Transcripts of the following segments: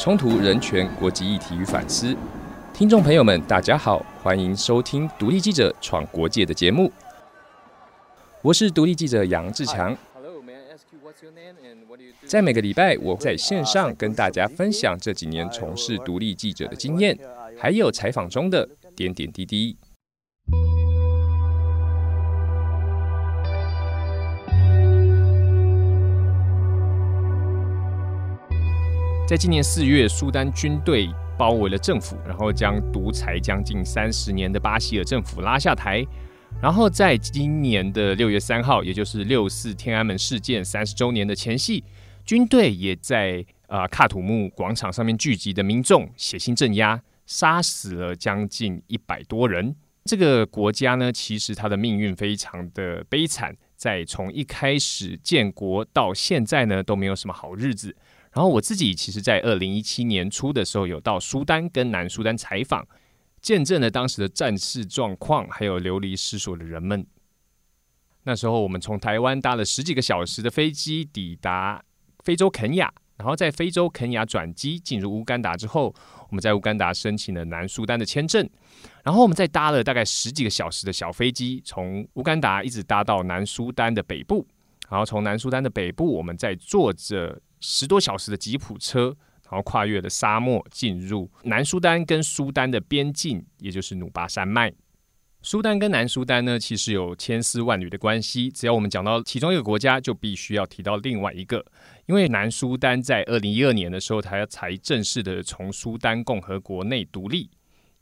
冲突、人权、国际议题与反思。听众朋友们，大家好，欢迎收听独立记者闯国界的节目。我是独立记者杨志强。在每个礼拜，我在线上跟大家分享这几年从事独立记者的经验，还有采访中的点点滴滴。在今年四月，苏丹军队包围了政府，然后将独裁将近三十年的巴希尔政府拉下台。然后在今年的六月三号，也就是六四天安门事件三十周年的前夕，军队也在啊喀土穆广场上面聚集的民众血腥镇压，杀死了将近一百多人。这个国家呢，其实它的命运非常的悲惨，在从一开始建国到现在呢，都没有什么好日子。然后我自己其实，在二零一七年初的时候，有到苏丹跟南苏丹采访，见证了当时的战事状况，还有流离失所的人们。那时候，我们从台湾搭了十几个小时的飞机抵达非洲肯亚，然后在非洲肯亚转机进入乌干达之后，我们在乌干达申请了南苏丹的签证，然后我们再搭了大概十几个小时的小飞机，从乌干达一直搭到南苏丹的北部，然后从南苏丹的北部，我们再坐着。十多小时的吉普车，然后跨越了沙漠，进入南苏丹跟苏丹的边境，也就是努巴山脉。苏丹跟南苏丹呢，其实有千丝万缕的关系。只要我们讲到其中一个国家，就必须要提到另外一个。因为南苏丹在二零一二年的时候，它才正式的从苏丹共和国内独立，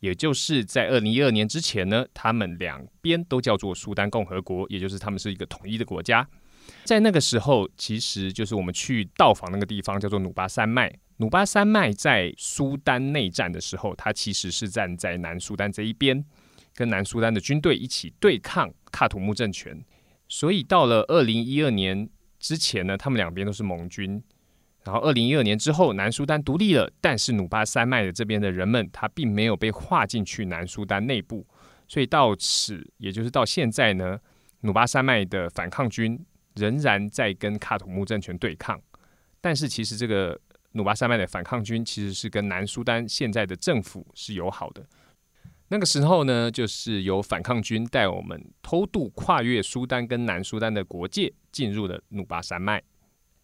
也就是在二零一二年之前呢，他们两边都叫做苏丹共和国，也就是他们是一个统一的国家。在那个时候，其实就是我们去到访那个地方，叫做努巴山脉。努巴山脉在苏丹内战的时候，它其实是站在南苏丹这一边，跟南苏丹的军队一起对抗喀土穆政权。所以到了二零一二年之前呢，他们两边都是盟军。然后二零一二年之后，南苏丹独立了，但是努巴山脉的这边的人们，他并没有被划进去南苏丹内部。所以到此，也就是到现在呢，努巴山脉的反抗军。仍然在跟卡土穆政权对抗，但是其实这个努巴山脉的反抗军其实是跟南苏丹现在的政府是友好的。那个时候呢，就是由反抗军带我们偷渡跨越苏丹跟南苏丹的国界，进入了努巴山脉。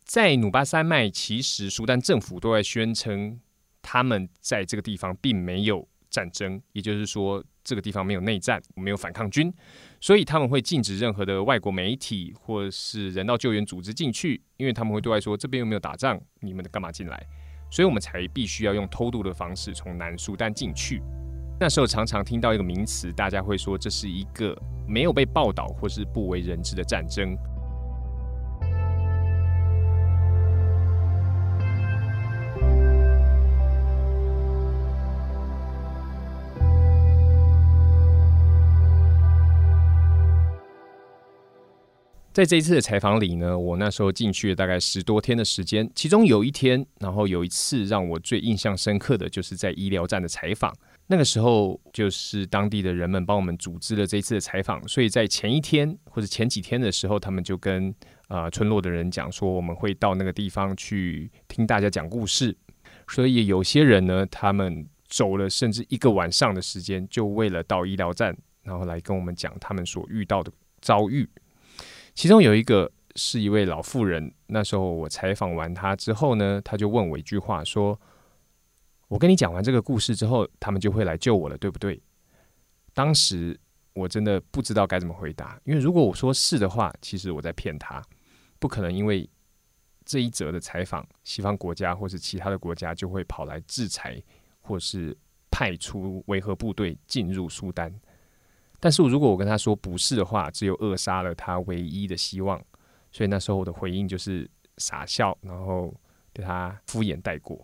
在努巴山脉，其实苏丹政府都在宣称，他们在这个地方并没有战争，也就是说。这个地方没有内战，没有反抗军，所以他们会禁止任何的外国媒体或是人道救援组织进去，因为他们会对外说这边又没有打仗，你们干嘛进来？所以我们才必须要用偷渡的方式从南苏丹进去。那时候常常听到一个名词，大家会说这是一个没有被报道或是不为人知的战争。在这一次的采访里呢，我那时候进去大概十多天的时间，其中有一天，然后有一次让我最印象深刻的就是在医疗站的采访。那个时候就是当地的人们帮我们组织了这一次的采访，所以在前一天或者前几天的时候，他们就跟啊村落的人讲说，我们会到那个地方去听大家讲故事。所以有些人呢，他们走了甚至一个晚上的时间，就为了到医疗站，然后来跟我们讲他们所遇到的遭遇。其中有一个是一位老妇人，那时候我采访完她之后呢，她就问我一句话，说：“我跟你讲完这个故事之后，他们就会来救我了，对不对？”当时我真的不知道该怎么回答，因为如果我说是的话，其实我在骗他，不可能因为这一则的采访，西方国家或是其他的国家就会跑来制裁，或是派出维和部队进入苏丹。但是如果我跟他说不是的话，只有扼杀了他唯一的希望。所以那时候我的回应就是傻笑，然后对他敷衍带过。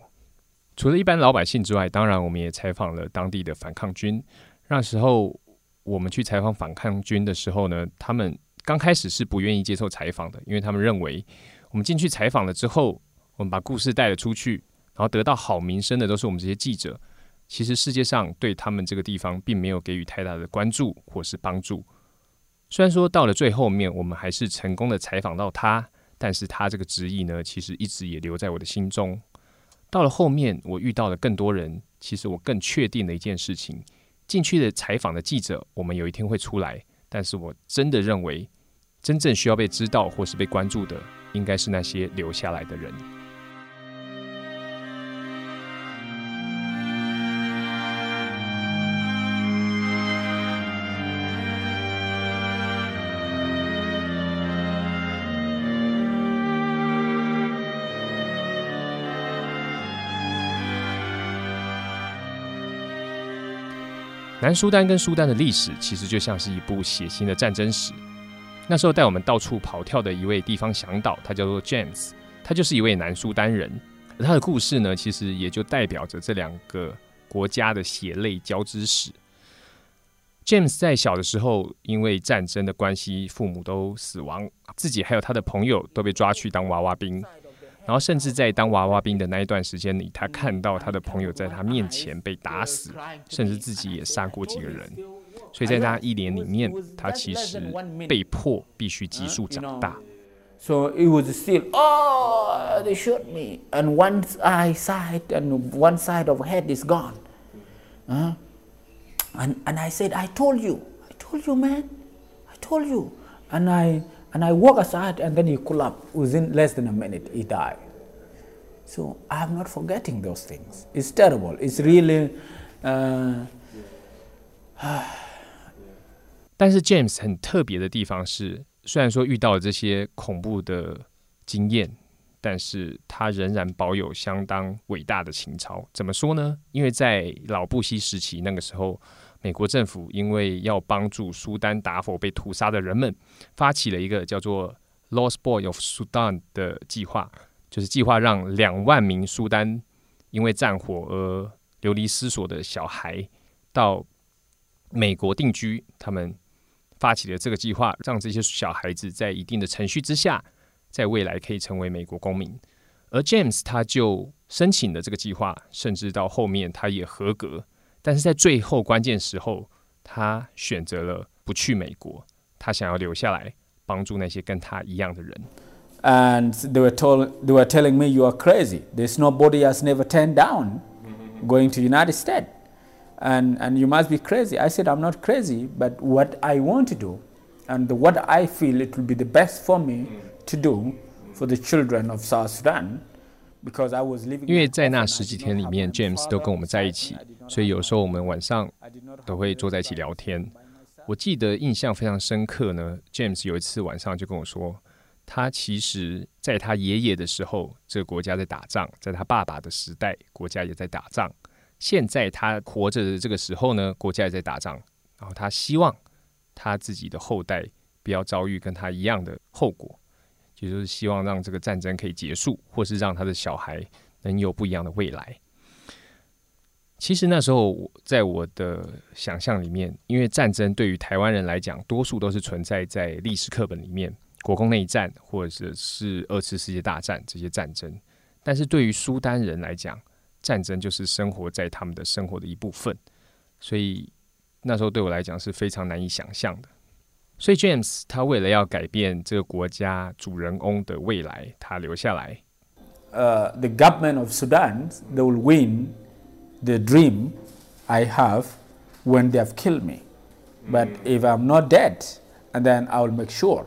除了一般老百姓之外，当然我们也采访了当地的反抗军。那时候我们去采访反抗军的时候呢，他们刚开始是不愿意接受采访的，因为他们认为我们进去采访了之后，我们把故事带了出去，然后得到好名声的都是我们这些记者。其实世界上对他们这个地方并没有给予太大的关注或是帮助。虽然说到了最后面，我们还是成功的采访到他，但是他这个执意呢，其实一直也留在我的心中。到了后面，我遇到了更多人，其实我更确定的一件事情：进去的采访的记者，我们有一天会出来。但是我真的认为，真正需要被知道或是被关注的，应该是那些留下来的人。南苏丹跟苏丹的历史其实就像是一部血腥的战争史。那时候带我们到处跑跳的一位地方向导，他叫做 James，他就是一位南苏丹人。而他的故事呢，其实也就代表着这两个国家的血泪交织史。James 在小的时候因为战争的关系，父母都死亡，自己还有他的朋友都被抓去当娃娃兵。然后，甚至在当娃娃兵的那一段时间里，他看到他的朋友在他面前被打死，甚至自己也杀过几个人。所以在那一年里面，他其实被迫必须急速长大。So it was still, oh, they shot me, and one eye side and one side of head is gone. Uh, and and I said, I told you, I told you, man, I told you, and I. And I walk aside, and then he collapsed. Within less than a minute, he died. So I'm not forgetting those things. It's terrible. It's really. Uh, 但是 James 很特别的地方是，虽然说遇到了这些恐怖的经验，但是他仍然保有相当伟大的情操。怎么说呢？因为在老布希时期那个时候。美国政府因为要帮助苏丹打否被屠杀的人们，发起了一个叫做 “Lost Boy of Sudan” 的计划，就是计划让两万名苏丹因为战火而流离失所的小孩到美国定居。他们发起了这个计划，让这些小孩子在一定的程序之下，在未来可以成为美国公民。而 James 他就申请了这个计划，甚至到后面他也合格。但是在最后关键时候，他选择了不去美国，他想要留下来帮助那些跟他一样的人。And they were told, they were telling me, "You are crazy. There's nobody has never turned down going to United States, and and you must be crazy." I said, "I'm not crazy, but what I want to do, and what I feel it will be the best for me to do for the children of South Sudan." 因为在那十几天里面，James 都跟我们在一起， 所以有时候我们晚上都会坐在一起聊天。我记得印象非常深刻呢。James 有一次晚上就跟我说，他其实在他爷爷的时候，这个国家在打仗；在他爸爸的时代，国家也在打仗。现在他活着的这个时候呢，国家也在打仗。然后他希望他自己的后代不要遭遇跟他一样的后果。也就是希望让这个战争可以结束，或是让他的小孩能有不一样的未来。其实那时候，在我的想象里面，因为战争对于台湾人来讲，多数都是存在在历史课本里面，国共内战或者是二次世界大战这些战争。但是对于苏丹人来讲，战争就是生活在他们的生活的一部分，所以那时候对我来讲是非常难以想象的。所以 James 他为了要改变这个国家主人翁的未来，他留下来。呃，the government of Sudan they will win the dream I have when they have killed me, but if I'm not dead, and then I will make sure.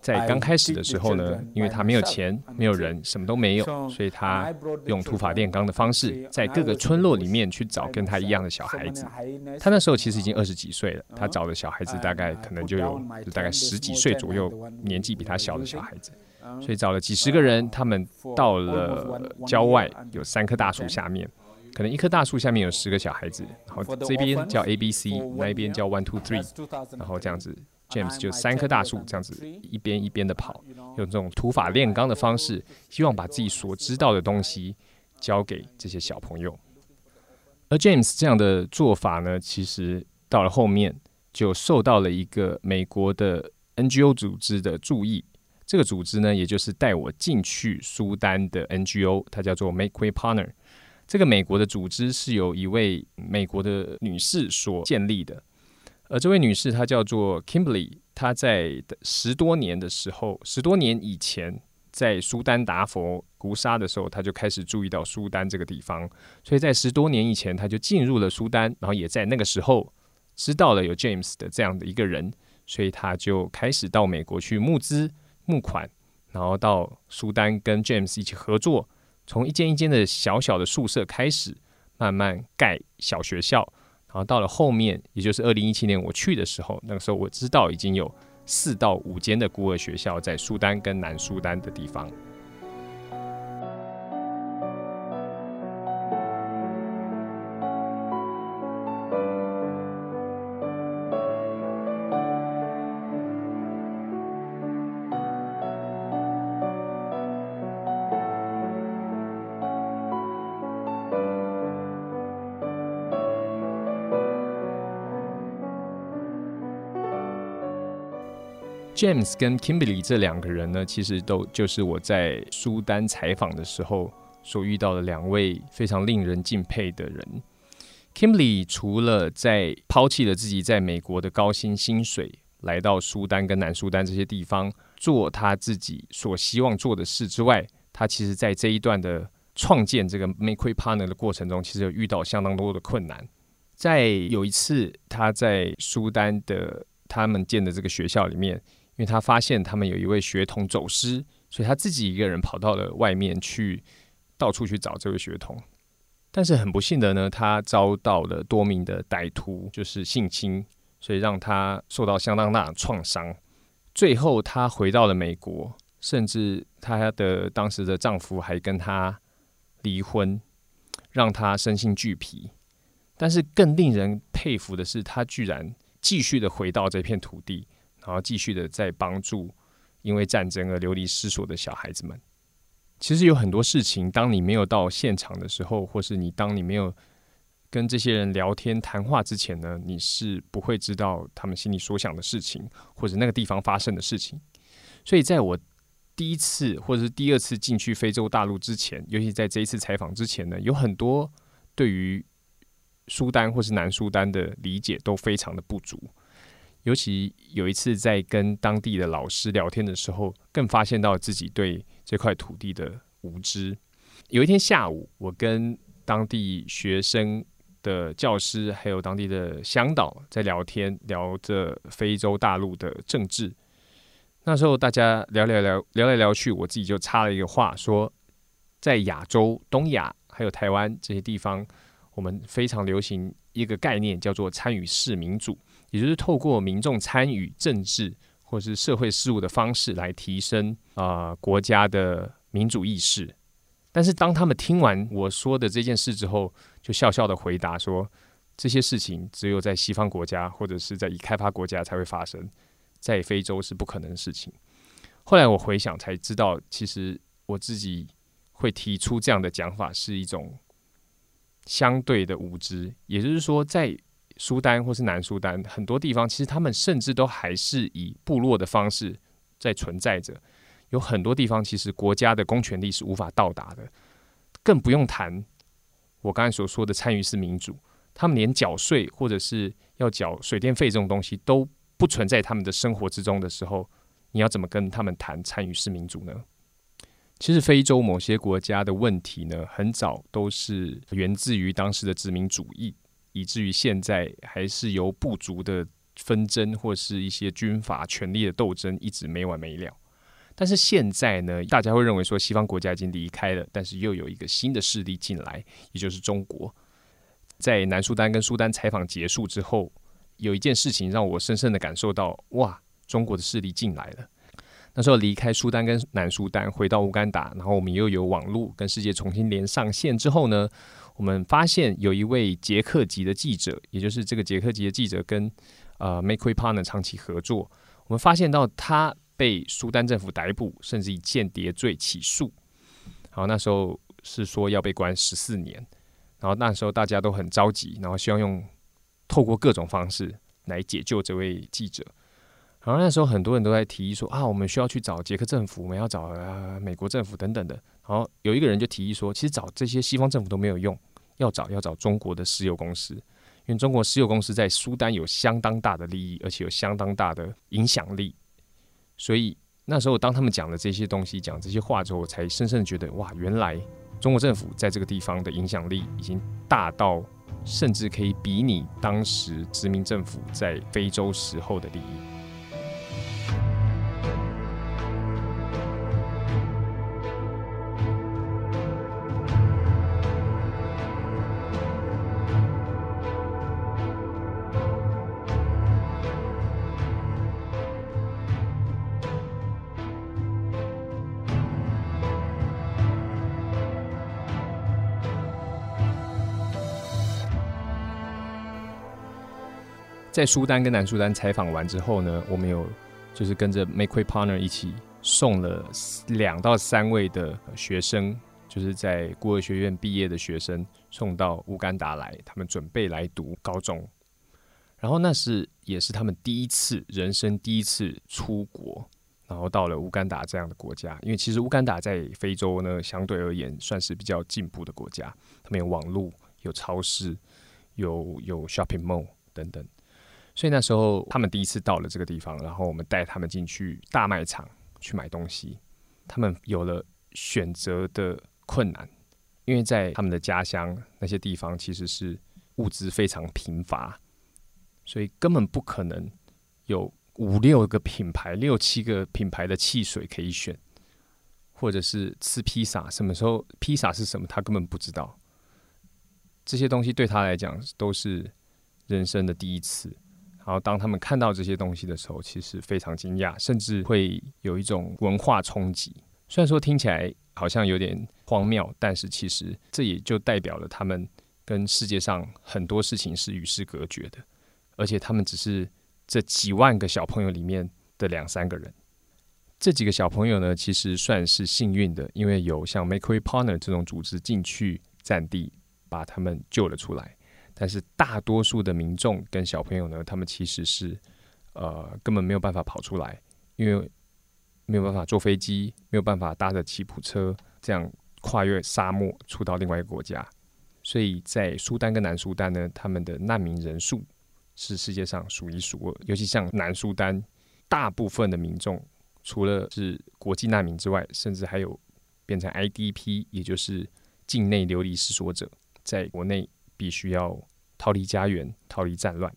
在刚开始的时候呢，因为他没有钱，没有人，什么都没有，所以他用土法炼钢的方式，在各个村落里面去找跟他一样的小孩子。他那时候其实已经二十几岁了，他找的小孩子大概可能就有大概十几岁左右，年纪比他小的小孩子。所以找了几十个人，他们到了郊外，有三棵大树下面，可能一棵大树下面有十个小孩子，然后这边叫 A B C，那一边叫 One Two Three，然后这样子。James 就三棵大树这样子一边一边的跑，用这种土法炼钢的方式，希望把自己所知道的东西交给这些小朋友。而 James 这样的做法呢，其实到了后面就受到了一个美国的 NGO 组织的注意。这个组织呢，也就是带我进去苏丹的 NGO，它叫做 Make Way Partner。这个美国的组织是由一位美国的女士所建立的。而这位女士，她叫做 Kimberly，她在十多年的时候，十多年以前，在苏丹达佛屠杀的时候，她就开始注意到苏丹这个地方，所以在十多年以前，他就进入了苏丹，然后也在那个时候知道了有 James 的这样的一个人，所以他就开始到美国去募资募款，然后到苏丹跟 James 一起合作，从一间一间的小小的宿舍开始，慢慢盖小学校，然后到了后面，也就是二零一七年我去的时候，那个时候我知道已经有。四到五间的孤儿学校在苏丹跟南苏丹的地方。James 跟 Kimberly 这两个人呢，其实都就是我在苏丹采访的时候所遇到的两位非常令人敬佩的人。Kimberly 除了在抛弃了自己在美国的高薪薪水，来到苏丹跟南苏丹这些地方做他自己所希望做的事之外，他其实在这一段的创建这个 Make Partner 的过程中，其实有遇到相当多的困难。在有一次他在苏丹的他们建的这个学校里面。因为他发现他们有一位学童走失，所以他自己一个人跑到了外面去，到处去找这位学童。但是很不幸的呢，他遭到了多名的歹徒就是性侵，所以让他受到相当大的创伤。最后他回到了美国，甚至他的当时的丈夫还跟他离婚，让他身心俱疲。但是更令人佩服的是，他居然继续的回到这片土地。然后继续的在帮助因为战争而流离失所的小孩子们。其实有很多事情，当你没有到现场的时候，或是你当你没有跟这些人聊天谈话之前呢，你是不会知道他们心里所想的事情，或者那个地方发生的事情。所以在我第一次或者是第二次进去非洲大陆之前，尤其在这一次采访之前呢，有很多对于苏丹或是南苏丹的理解都非常的不足。尤其有一次在跟当地的老师聊天的时候，更发现到自己对这块土地的无知。有一天下午，我跟当地学生的教师还有当地的乡导在聊天，聊着非洲大陆的政治。那时候大家聊聊聊聊来聊去，我自己就插了一个话，说在亚洲、东亚还有台湾这些地方，我们非常流行一个概念，叫做参与式民主。也就是透过民众参与政治或是社会事务的方式来提升啊国家的民主意识，但是当他们听完我说的这件事之后，就笑笑的回答说：这些事情只有在西方国家或者是在已开发国家才会发生，在非洲是不可能的事情。后来我回想才知道，其实我自己会提出这样的讲法是一种相对的无知，也就是说在。苏丹或是南苏丹，很多地方其实他们甚至都还是以部落的方式在存在着。有很多地方其实国家的公权力是无法到达的，更不用谈我刚才所说的参与式民主。他们连缴税或者是要缴水电费这种东西都不存在他们的生活之中的时候，你要怎么跟他们谈参与式民主呢？其实非洲某些国家的问题呢，很早都是源自于当时的殖民主义。以至于现在还是由部族的纷争或是一些军阀权力的斗争一直没完没了。但是现在呢，大家会认为说西方国家已经离开了，但是又有一个新的势力进来，也就是中国。在南苏丹跟苏丹采访结束之后，有一件事情让我深深的感受到：哇，中国的势力进来了。那时候离开苏丹跟南苏丹，回到乌干达，然后我们又有网络跟世界重新连上线之后呢？我们发现有一位捷克籍的记者，也就是这个捷克籍的记者跟呃 Make We Partner 长期合作。我们发现到他被苏丹政府逮捕，甚至以间谍罪起诉。好，那时候是说要被关十四年。然后那时候大家都很着急，然后希望用透过各种方式来解救这位记者。然后那时候很多人都在提议说啊，我们需要去找捷克政府，我们要找呃美国政府等等的。然后有一个人就提议说，其实找这些西方政府都没有用，要找要找中国的石油公司，因为中国石油公司在苏丹有相当大的利益，而且有相当大的影响力，所以那时候当他们讲了这些东西、讲这些话之后，我才深深的觉得，哇，原来中国政府在这个地方的影响力已经大到，甚至可以比拟当时殖民政府在非洲时候的利益。在苏丹跟南苏丹采访完之后呢，我们有就是跟着 Makeway Partner 一起送了两到三位的学生，就是在孤儿学院毕业的学生送到乌干达来，他们准备来读高中。然后那是也是他们第一次人生第一次出国，然后到了乌干达这样的国家。因为其实乌干达在非洲呢，相对而言算是比较进步的国家，他们有网络、有超市、有有 shopping mall 等等。所以那时候他们第一次到了这个地方，然后我们带他们进去大卖场去买东西，他们有了选择的困难，因为在他们的家乡那些地方其实是物资非常贫乏，所以根本不可能有五六个品牌、六七个品牌的汽水可以选，或者是吃披萨，什么时候披萨是什么他根本不知道，这些东西对他来讲都是人生的第一次。然后当他们看到这些东西的时候，其实非常惊讶，甚至会有一种文化冲击。虽然说听起来好像有点荒谬，但是其实这也就代表了他们跟世界上很多事情是与世隔绝的，而且他们只是这几万个小朋友里面的两三个人。这几个小朋友呢，其实算是幸运的，因为有像 Makeway Partner 这种组织进去占地，把他们救了出来。但是大多数的民众跟小朋友呢，他们其实是呃根本没有办法跑出来，因为没有办法坐飞机，没有办法搭着吉普车这样跨越沙漠出到另外一个国家。所以在苏丹跟南苏丹呢，他们的难民人数是世界上数一数二。尤其像南苏丹，大部分的民众除了是国际难民之外，甚至还有变成 IDP，也就是境内流离失所者，在国内。必须要逃离家园，逃离战乱。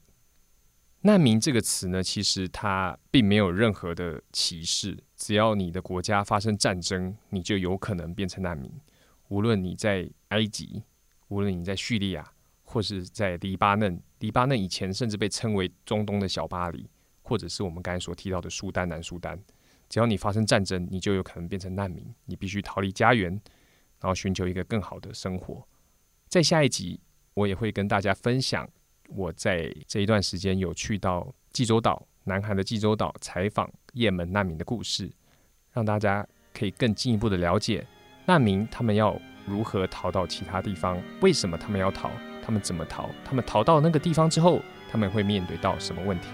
难民这个词呢，其实它并没有任何的歧视。只要你的国家发生战争，你就有可能变成难民。无论你在埃及，无论你在叙利亚，或是在黎巴嫩，黎巴嫩以前甚至被称为中东的小巴黎，或者是我们刚才所提到的苏丹、南苏丹，只要你发生战争，你就有可能变成难民。你必须逃离家园，然后寻求一个更好的生活。在下一集。我也会跟大家分享我在这一段时间有去到济州岛，南韩的济州岛采访也门难民的故事，让大家可以更进一步的了解难民他们要如何逃到其他地方，为什么他们要逃，他们怎么逃，他们逃到那个地方之后，他们会面对到什么问题。